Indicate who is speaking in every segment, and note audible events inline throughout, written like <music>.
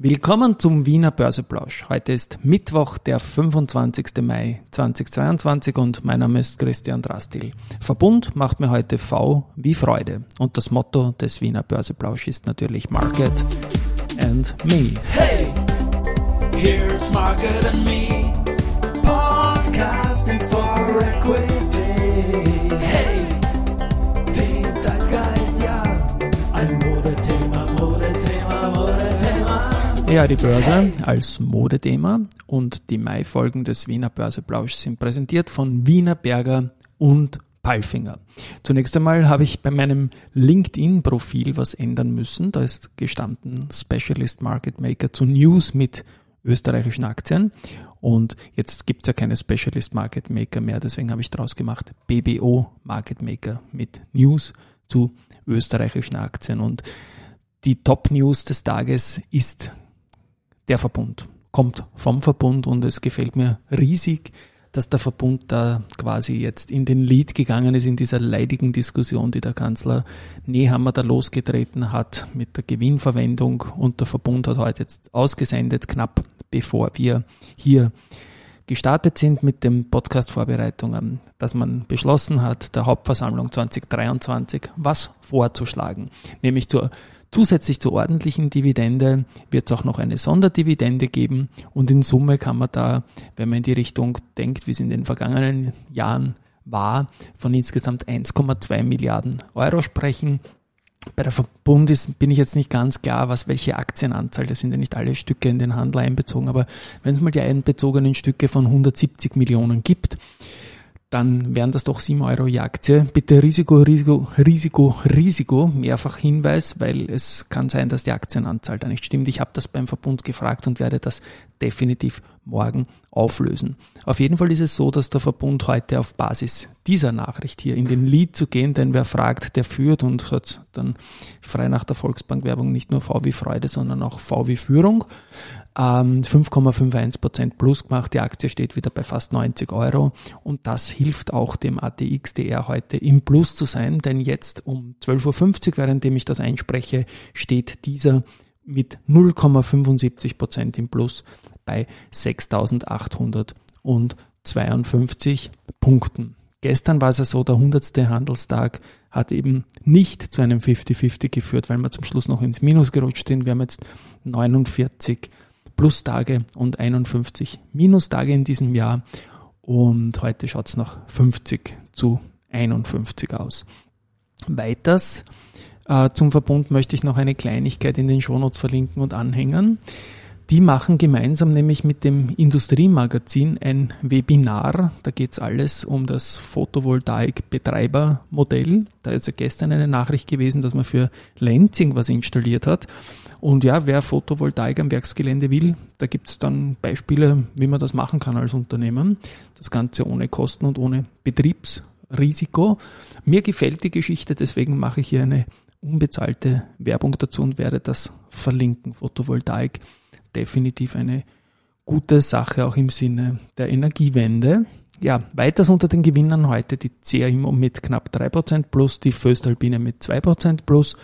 Speaker 1: Willkommen zum Wiener Börseplausch. Heute ist Mittwoch, der 25. Mai 2022 und mein Name ist Christian Drastil. Verbund macht mir heute V wie Freude und das Motto des Wiener Börseplausch ist natürlich Market and Me. Hey, here's Market and Me, podcasting for equity. Ja, die Börse als Modethema und die Mai-Folgen des Wiener Börseplausch sind präsentiert von Wiener Berger und Palfinger. Zunächst einmal habe ich bei meinem LinkedIn-Profil was ändern müssen. Da ist gestanden Specialist Market Maker zu News mit österreichischen Aktien. Und jetzt gibt es ja keine Specialist Market Maker mehr, deswegen habe ich daraus gemacht BBO Market Maker mit News zu österreichischen Aktien. Und die Top News des Tages ist der Verbund. Kommt vom Verbund und es gefällt mir riesig, dass der Verbund da quasi jetzt in den Lead gegangen ist in dieser leidigen Diskussion, die der Kanzler Nehammer da losgetreten hat mit der Gewinnverwendung und der Verbund hat heute jetzt ausgesendet, knapp bevor wir hier gestartet sind mit den Podcast-Vorbereitungen, dass man beschlossen hat, der Hauptversammlung 2023 was vorzuschlagen, nämlich zur Zusätzlich zur ordentlichen Dividende wird es auch noch eine Sonderdividende geben und in Summe kann man da, wenn man in die Richtung denkt, wie es in den vergangenen Jahren war, von insgesamt 1,2 Milliarden Euro sprechen. Bei der Verbund ist, bin ich jetzt nicht ganz klar, was welche Aktienanzahl, das sind ja nicht alle Stücke in den Handel einbezogen, aber wenn es mal die einbezogenen Stücke von 170 Millionen gibt, dann wären das doch 7 Euro je Aktie. Bitte Risiko, Risiko, Risiko, Risiko, mehrfach Hinweis, weil es kann sein, dass die Aktienanzahl da nicht stimmt. Ich habe das beim Verbund gefragt und werde das definitiv morgen auflösen. Auf jeden Fall ist es so, dass der Verbund heute auf Basis dieser Nachricht hier in den Lead zu gehen, denn wer fragt, der führt und hat dann frei nach der Volksbank-Werbung nicht nur V wie Freude, sondern auch V wie Führung. 5,51% ähm, plus gemacht. Die Aktie steht wieder bei fast 90 Euro und das hilft auch dem ATXDR heute im Plus zu sein, denn jetzt um 12.50 Uhr, währenddem ich das einspreche, steht dieser mit 0,75% im Plus bei 6.852 Punkten. Gestern war es ja so, der 100. Handelstag hat eben nicht zu einem 50-50 geführt, weil wir zum Schluss noch ins Minus gerutscht sind. Wir haben jetzt 49 Plustage und 51 Minustage in diesem Jahr. Und heute schaut es nach 50 zu 51 aus. Weiters äh, zum Verbund möchte ich noch eine Kleinigkeit in den Shownotes verlinken und anhängen. Die machen gemeinsam nämlich mit dem Industriemagazin ein Webinar. Da geht's alles um das Photovoltaik-Betreibermodell. Da ist ja gestern eine Nachricht gewesen, dass man für Lenzing was installiert hat. Und ja, wer Photovoltaik am Werksgelände will, da gibt's dann Beispiele, wie man das machen kann als Unternehmen. Das Ganze ohne Kosten und ohne Betriebsrisiko. Mir gefällt die Geschichte, deswegen mache ich hier eine unbezahlte Werbung dazu und werde das verlinken. Photovoltaik definitiv eine gute Sache auch im Sinne der Energiewende. Ja, weiters unter den Gewinnern heute die CRIMO mit knapp 3% plus, die Föstalpine mit 2% plus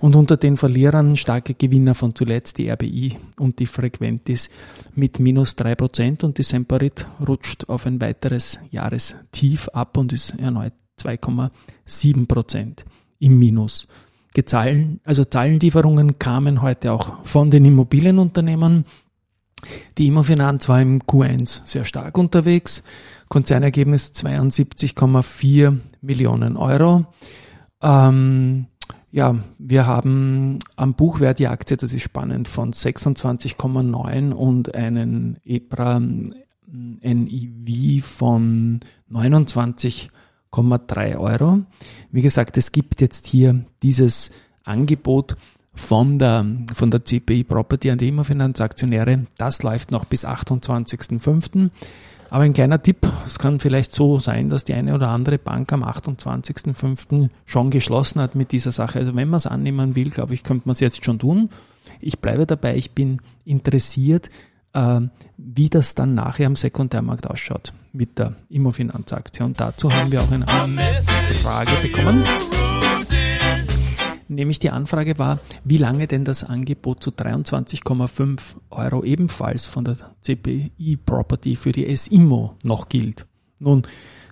Speaker 1: und unter den Verlierern starke Gewinner von zuletzt die RBI und die Frequentis mit minus 3% und die Semperit rutscht auf ein weiteres Jahrestief ab und ist erneut 2,7% im Minus. Gezahlen, also Zahlenlieferungen kamen heute auch von den Immobilienunternehmen. Die Immofinanz war im Q1 sehr stark unterwegs. Konzernergebnis 72,4 Millionen Euro. Ähm, ja, wir haben am Buchwert die Aktie, das ist spannend, von 26,9 und einen EPRA NIV von 29 3 Euro. Wie gesagt, es gibt jetzt hier dieses Angebot von der, von der CPI Property an die Immofinanzaktionäre. Das läuft noch bis 28.05. Aber ein kleiner Tipp, es kann vielleicht so sein, dass die eine oder andere Bank am 28.05. schon geschlossen hat mit dieser Sache. Also wenn man es annehmen will, glaube ich, könnte man es jetzt schon tun. Ich bleibe dabei, ich bin interessiert, äh, wie das dann nachher am Sekundärmarkt ausschaut mit der Immofinanzaktie. Dazu haben wir auch eine Frage bekommen. Nämlich die Anfrage war, wie lange denn das Angebot zu 23,5 Euro ebenfalls von der CPI Property für die S-Immo noch gilt. Nun,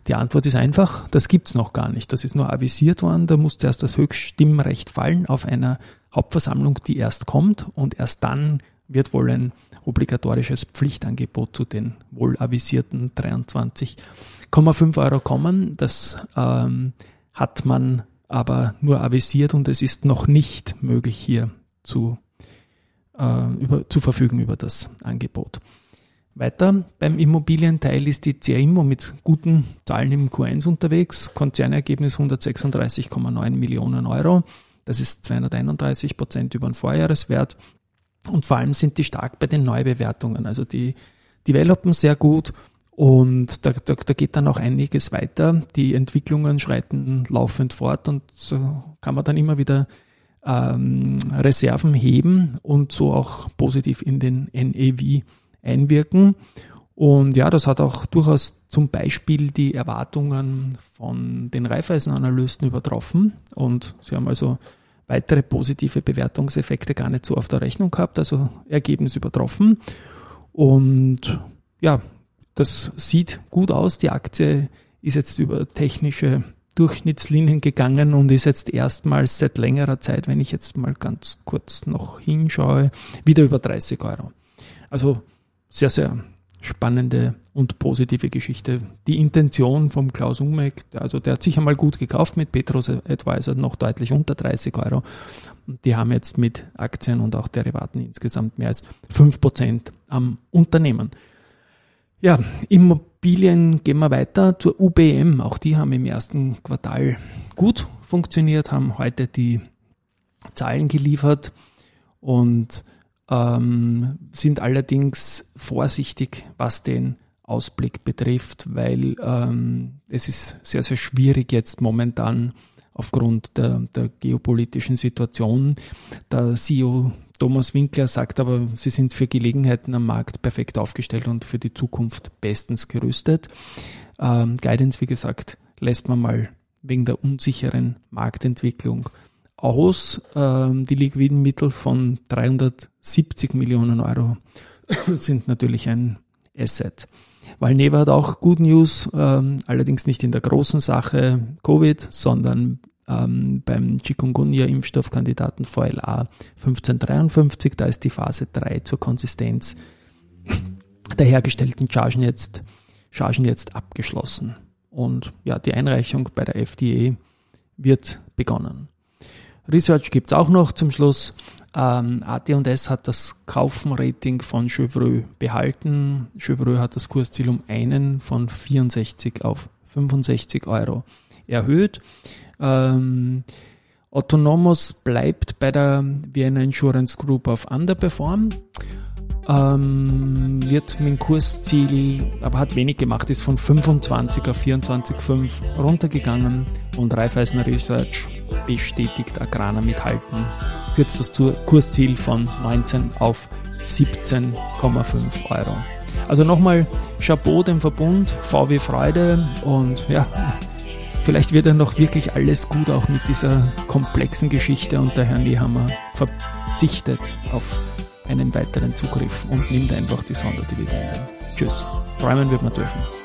Speaker 1: die Antwort ist einfach, das gibt's noch gar nicht. Das ist nur avisiert worden, da muss erst das Höchststimmrecht fallen auf einer Hauptversammlung, die erst kommt und erst dann wird wohl ein obligatorisches Pflichtangebot zu den wohl avisierten 23,5 Euro kommen. Das ähm, hat man aber nur avisiert und es ist noch nicht möglich hier zu, äh, über, zu verfügen über das Angebot. Weiter beim Immobilienteil ist die CIMO mit guten Zahlen im Q1 unterwegs. Konzernergebnis 136,9 Millionen Euro. Das ist 231 Prozent über den Vorjahreswert. Und vor allem sind die stark bei den Neubewertungen. Also die developen sehr gut und da, da, da geht dann auch einiges weiter. Die Entwicklungen schreiten laufend fort und so kann man dann immer wieder ähm, Reserven heben und so auch positiv in den NEV einwirken. Und ja, das hat auch durchaus zum Beispiel die Erwartungen von den Raiffeisenanalysten übertroffen. Und sie haben also weitere positive Bewertungseffekte gar nicht so auf der Rechnung gehabt, also Ergebnis übertroffen. Und ja, das sieht gut aus. Die Aktie ist jetzt über technische Durchschnittslinien gegangen und ist jetzt erstmals seit längerer Zeit, wenn ich jetzt mal ganz kurz noch hinschaue, wieder über 30 Euro. Also sehr, sehr spannende und positive Geschichte. Die Intention vom Klaus Umek, also der hat sich einmal gut gekauft mit Petrus Advisor, noch deutlich unter 30 Euro. Die haben jetzt mit Aktien und auch Derivaten insgesamt mehr als 5% am Unternehmen. Ja, Immobilien gehen wir weiter zur UBM. Auch die haben im ersten Quartal gut funktioniert, haben heute die Zahlen geliefert und ähm, sind allerdings vorsichtig, was den Ausblick betrifft, weil ähm, es ist sehr, sehr schwierig jetzt momentan aufgrund der, der geopolitischen Situation. Der CEO Thomas Winkler sagt aber, sie sind für Gelegenheiten am Markt perfekt aufgestellt und für die Zukunft bestens gerüstet. Ähm, Guidance, wie gesagt, lässt man mal wegen der unsicheren Marktentwicklung aus. Ähm, die liquiden Mittel von 370 Millionen Euro sind natürlich ein Asset. Valneva hat auch Good News, ähm, allerdings nicht in der großen Sache Covid, sondern ähm, beim Chikungunya-Impfstoffkandidaten VLA 1553. Da ist die Phase 3 zur Konsistenz <laughs> der hergestellten Chargen jetzt, Chargen jetzt abgeschlossen. Und ja, die Einreichung bei der FDA wird begonnen. Research gibt's auch noch zum Schluss. Ähm, AT&S hat das Kaufenrating von Chevreux behalten. Chevreux hat das Kursziel um einen von 64 auf 65 Euro erhöht. Ähm, Autonomous bleibt bei der Vienna Insurance Group auf Underperform. Ähm, wird mit dem Kursziel, aber hat wenig gemacht, ist von 25 auf 24,5 runtergegangen und Raiffeisen Research bestätigt Agrana mithalten, kürzt das Kursziel von 19 auf 17,5 Euro. Also nochmal Chapeau dem Verbund, VW Freude und ja, vielleicht wird dann noch wirklich alles gut auch mit dieser komplexen Geschichte und der Herr Nehammer verzichtet auf einen weiteren Zugriff und nimmt einfach die Sonderdividende. Tschüss. Träumen wird man dürfen.